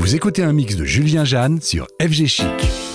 Vous écoutez un mix de Julien Jeanne sur FG Chic.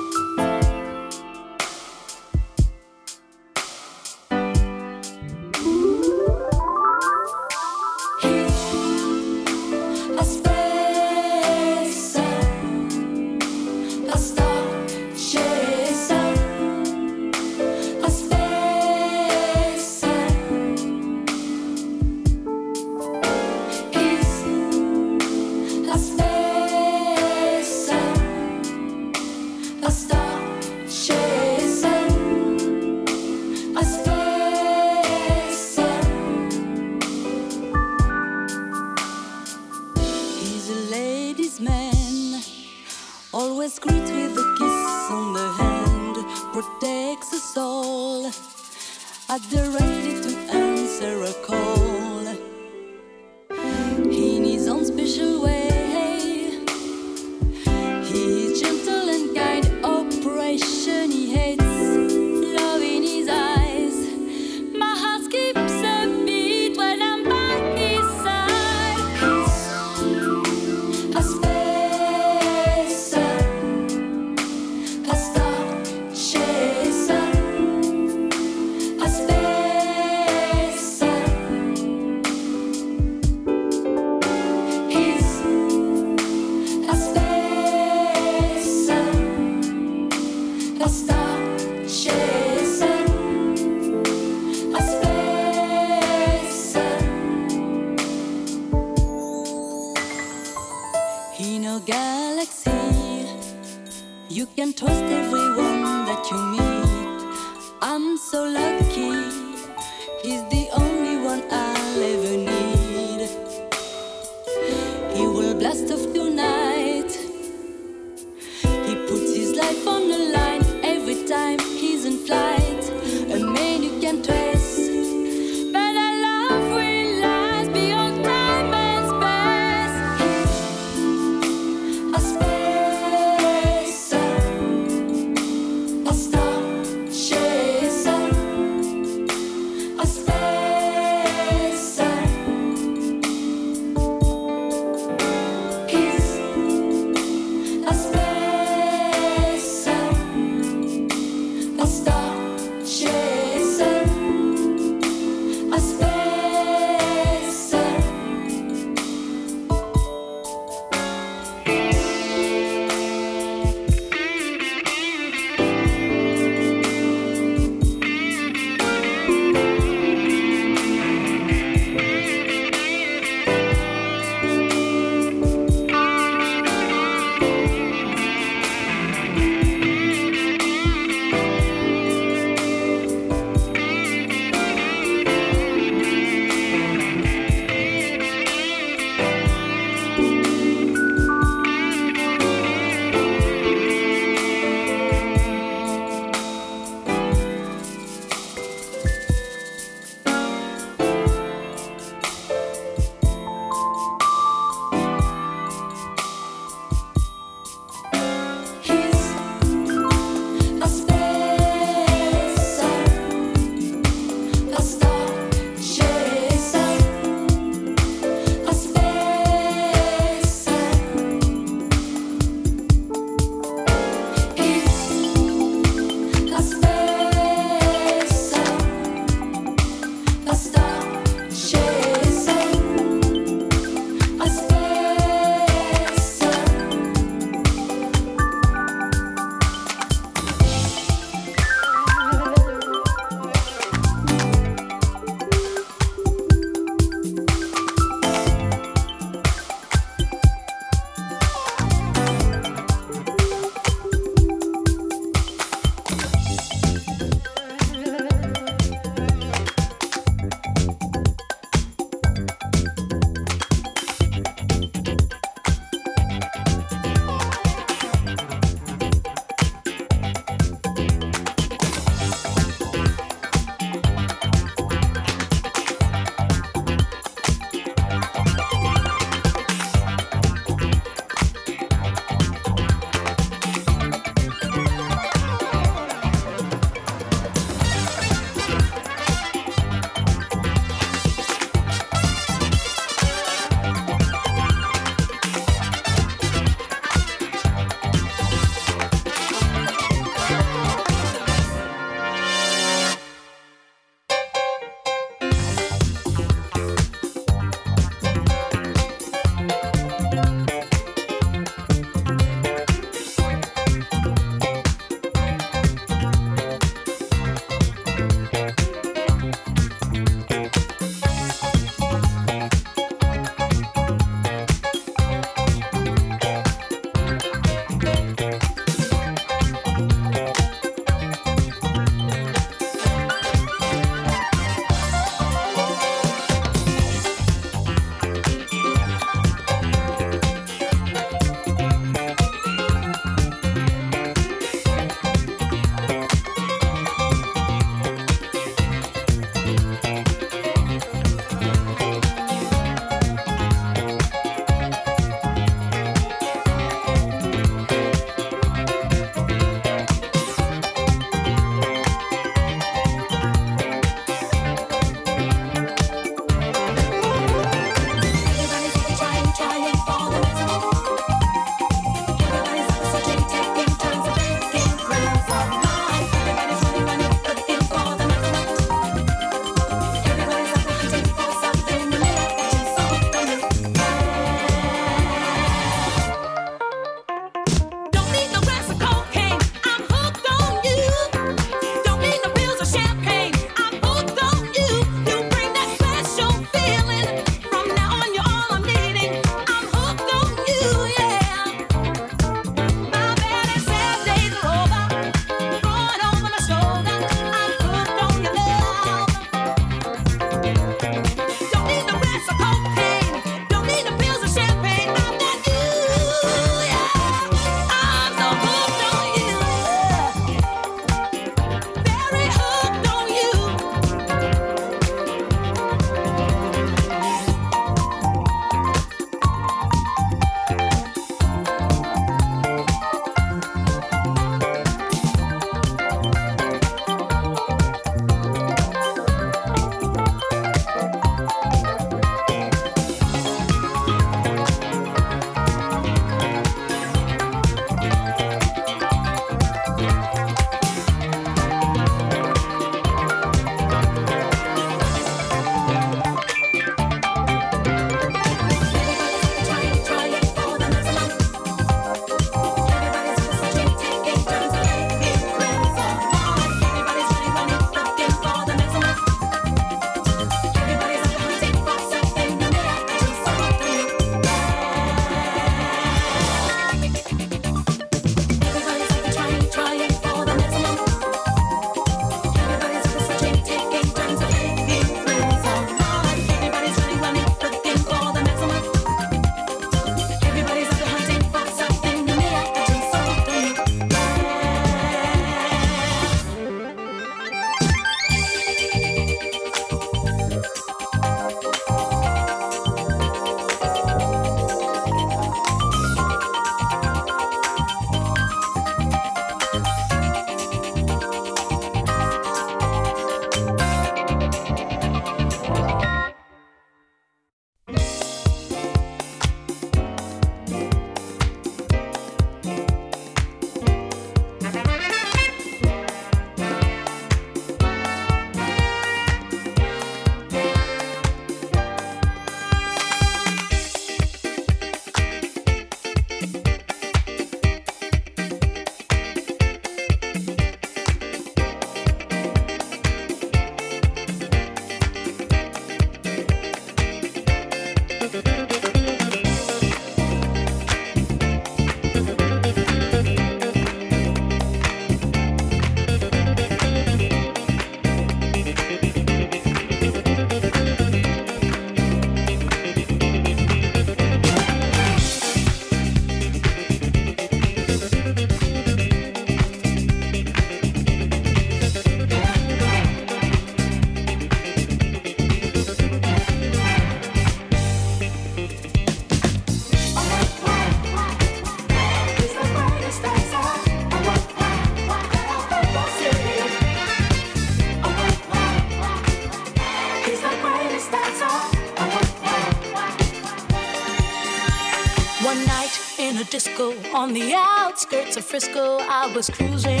On the outskirts of Frisco, I was cruising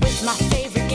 with my favorite.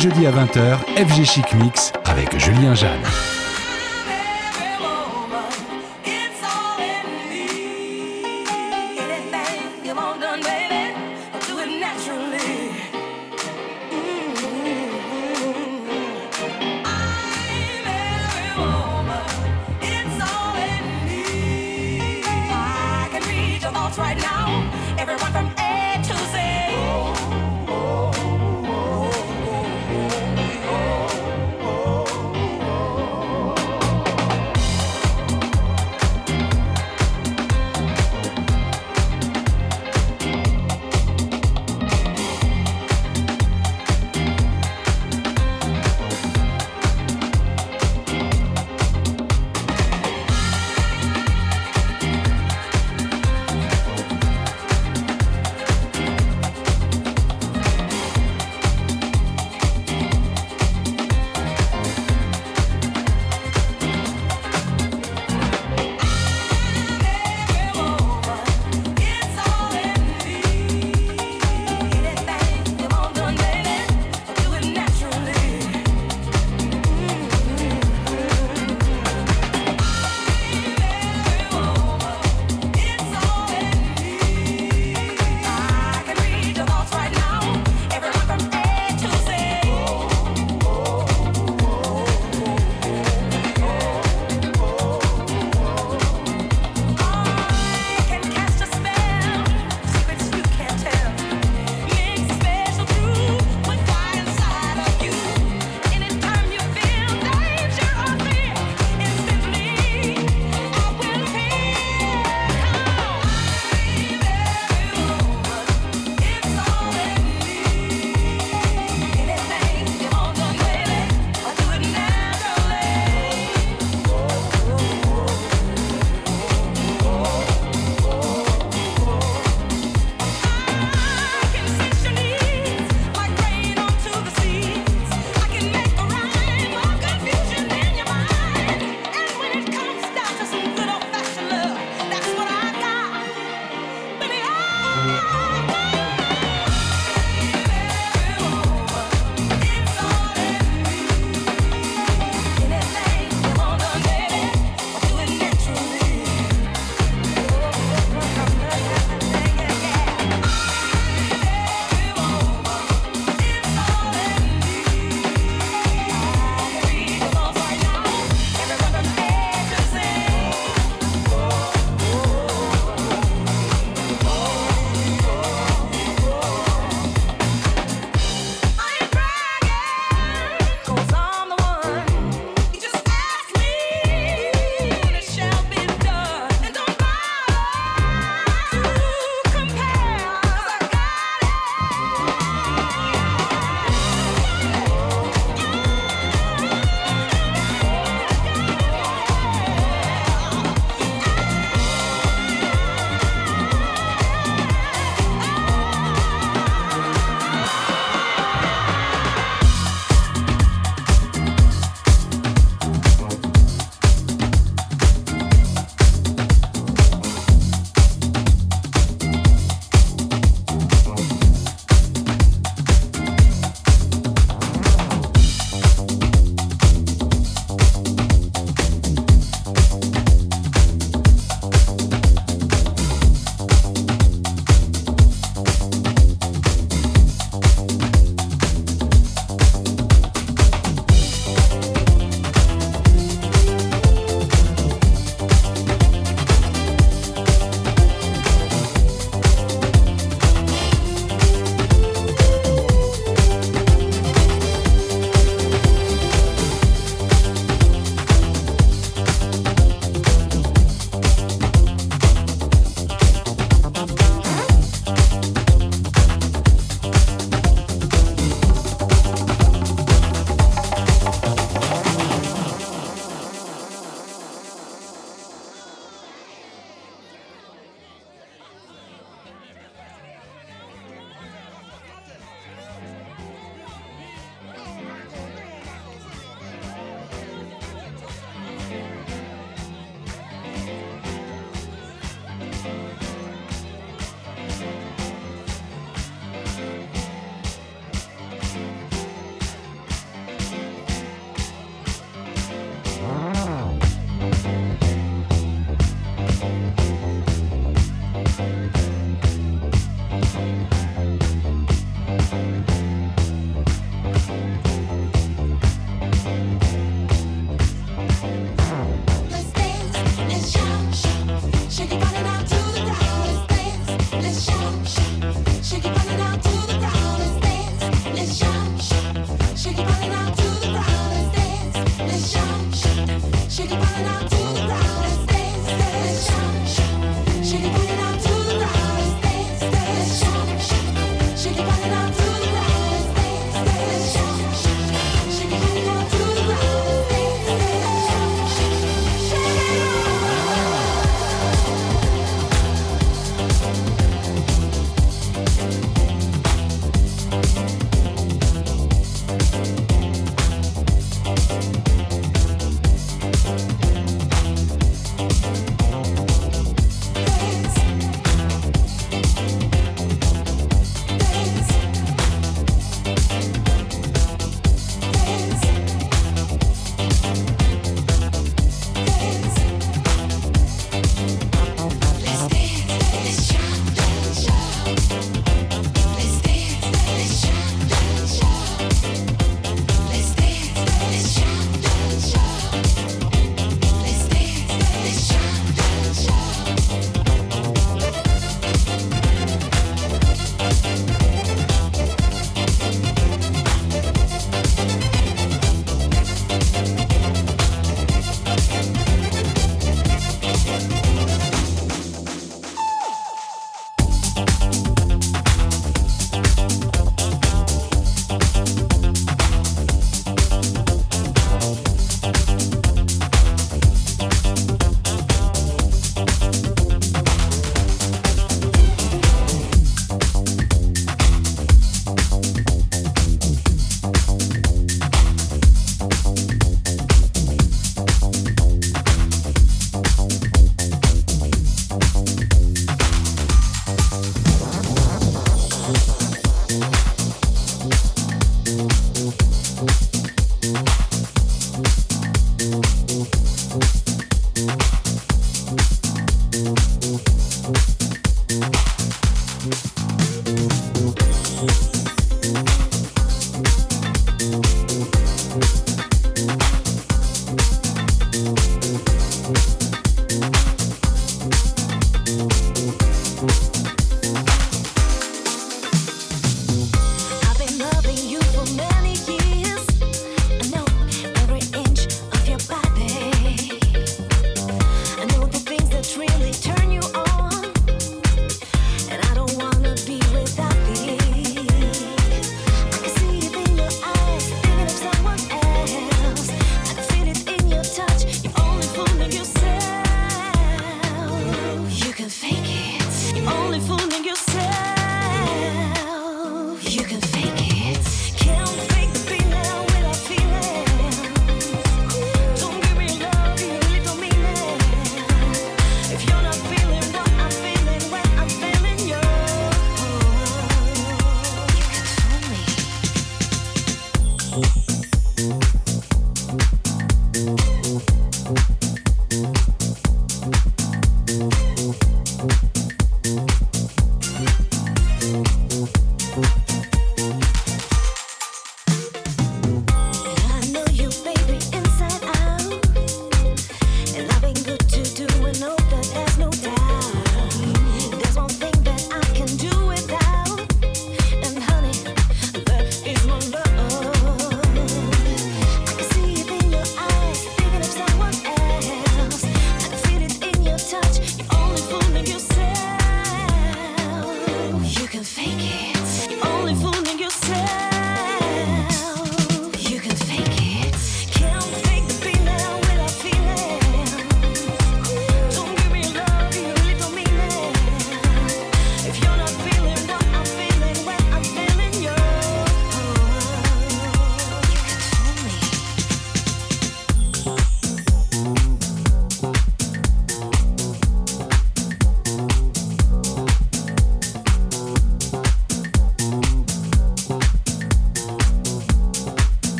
Jeudis à 20h, FG Chic Mix avec Julien Jeanne.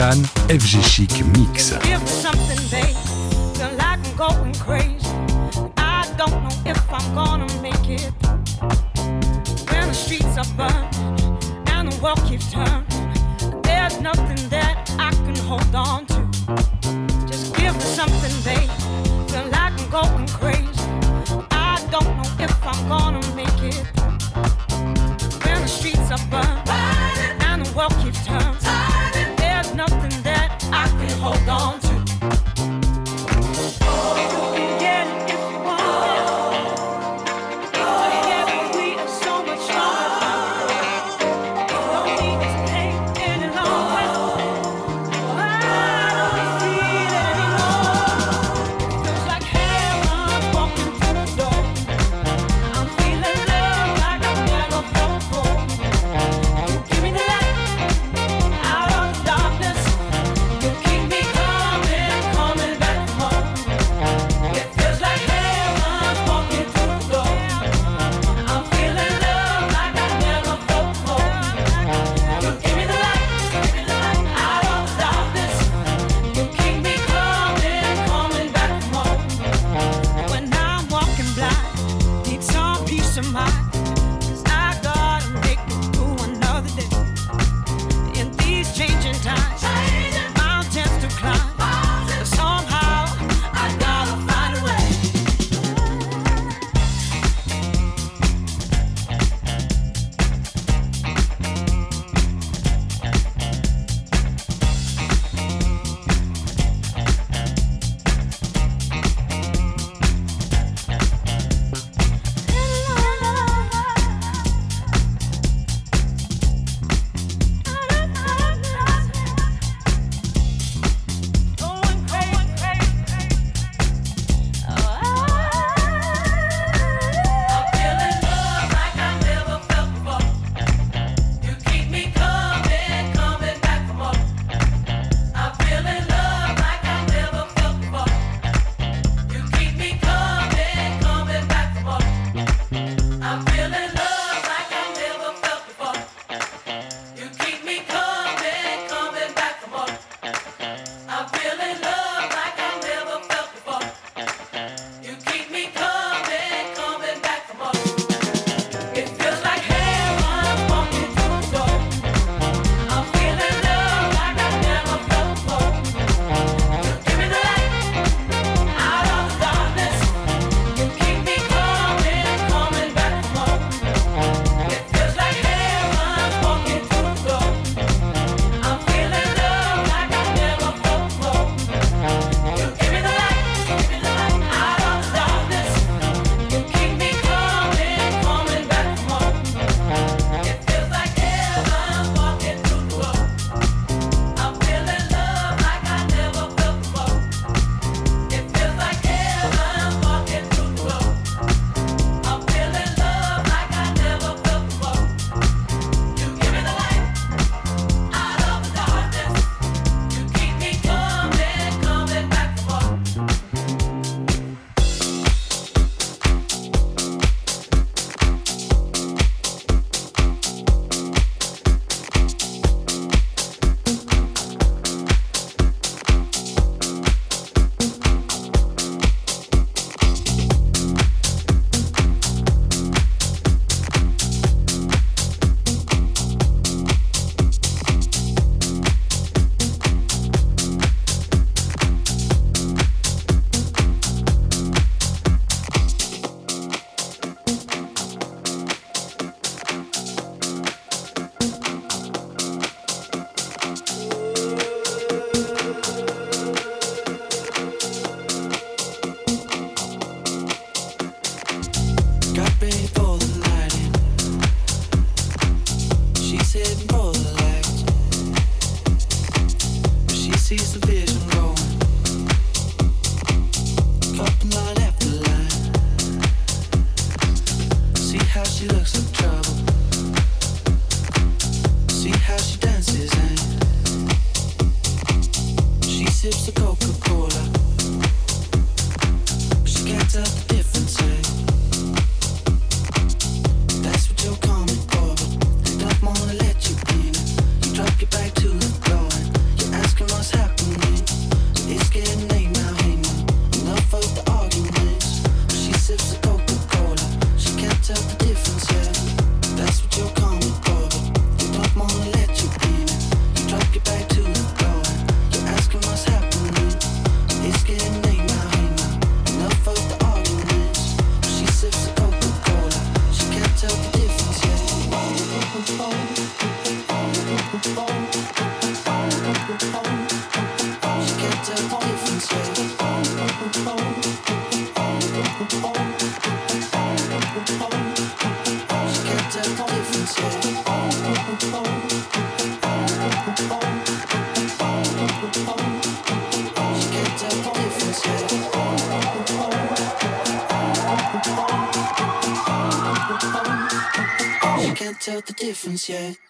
FG Chic Mix. Yet.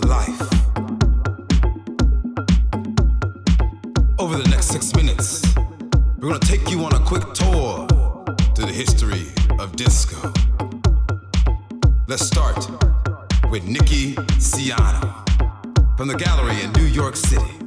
Life. Over the next six minutes, we're gonna take you on a quick tour through the history of disco. Let's start with Nicky Siano from the gallery in New York City.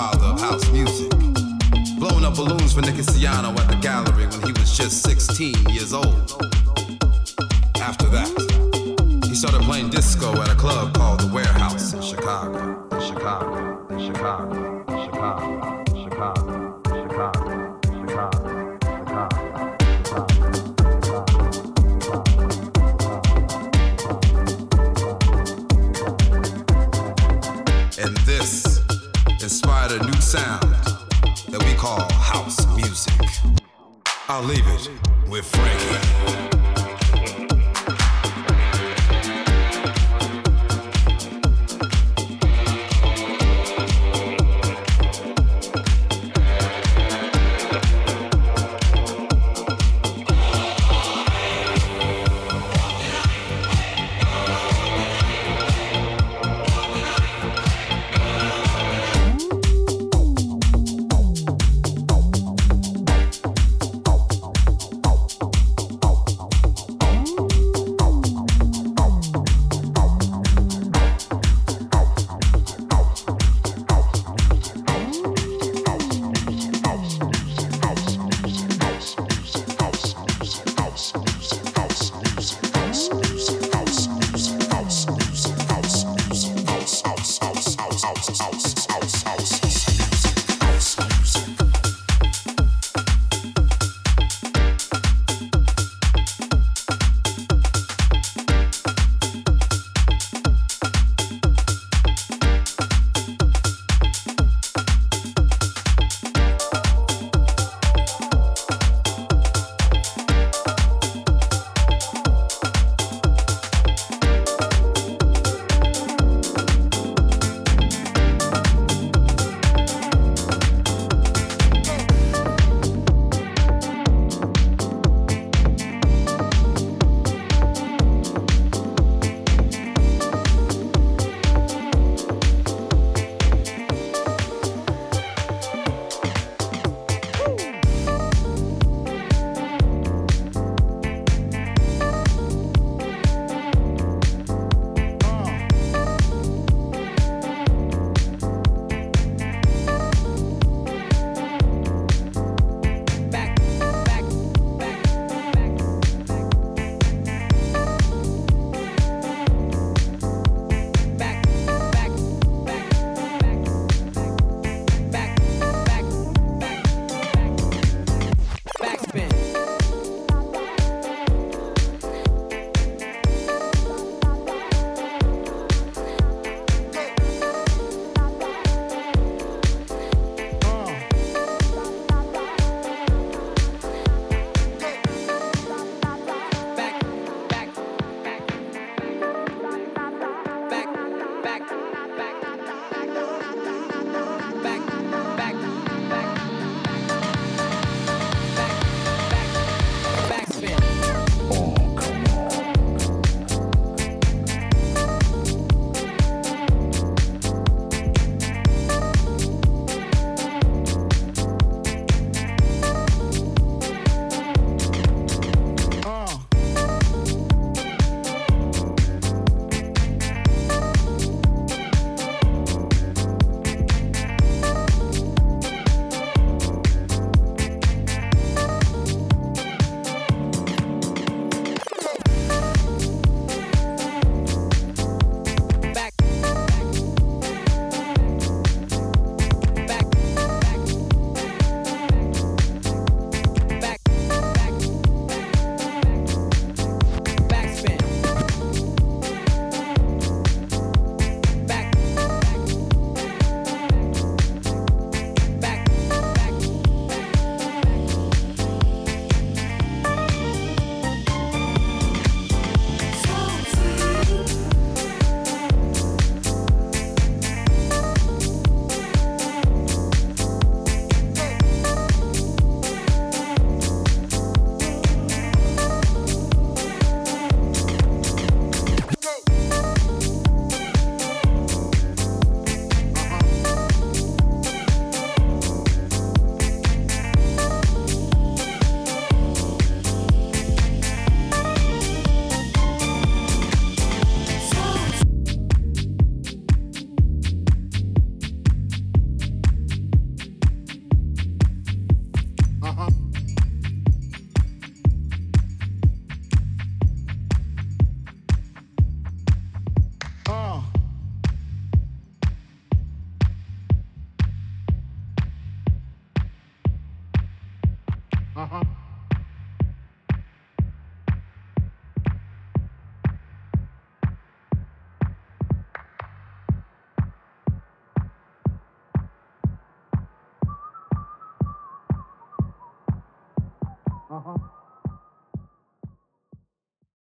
The godfather of house music? Blowing up balloons for Nicky Siano at the gallery when he was just 16 years old. After that, he started playing disco at a club called The Warehouse. In Chicago. In Chicago. In Chicago. In Chicago. In Chicago. Inspired a new sound that we call house music. I'll leave it with Frankie.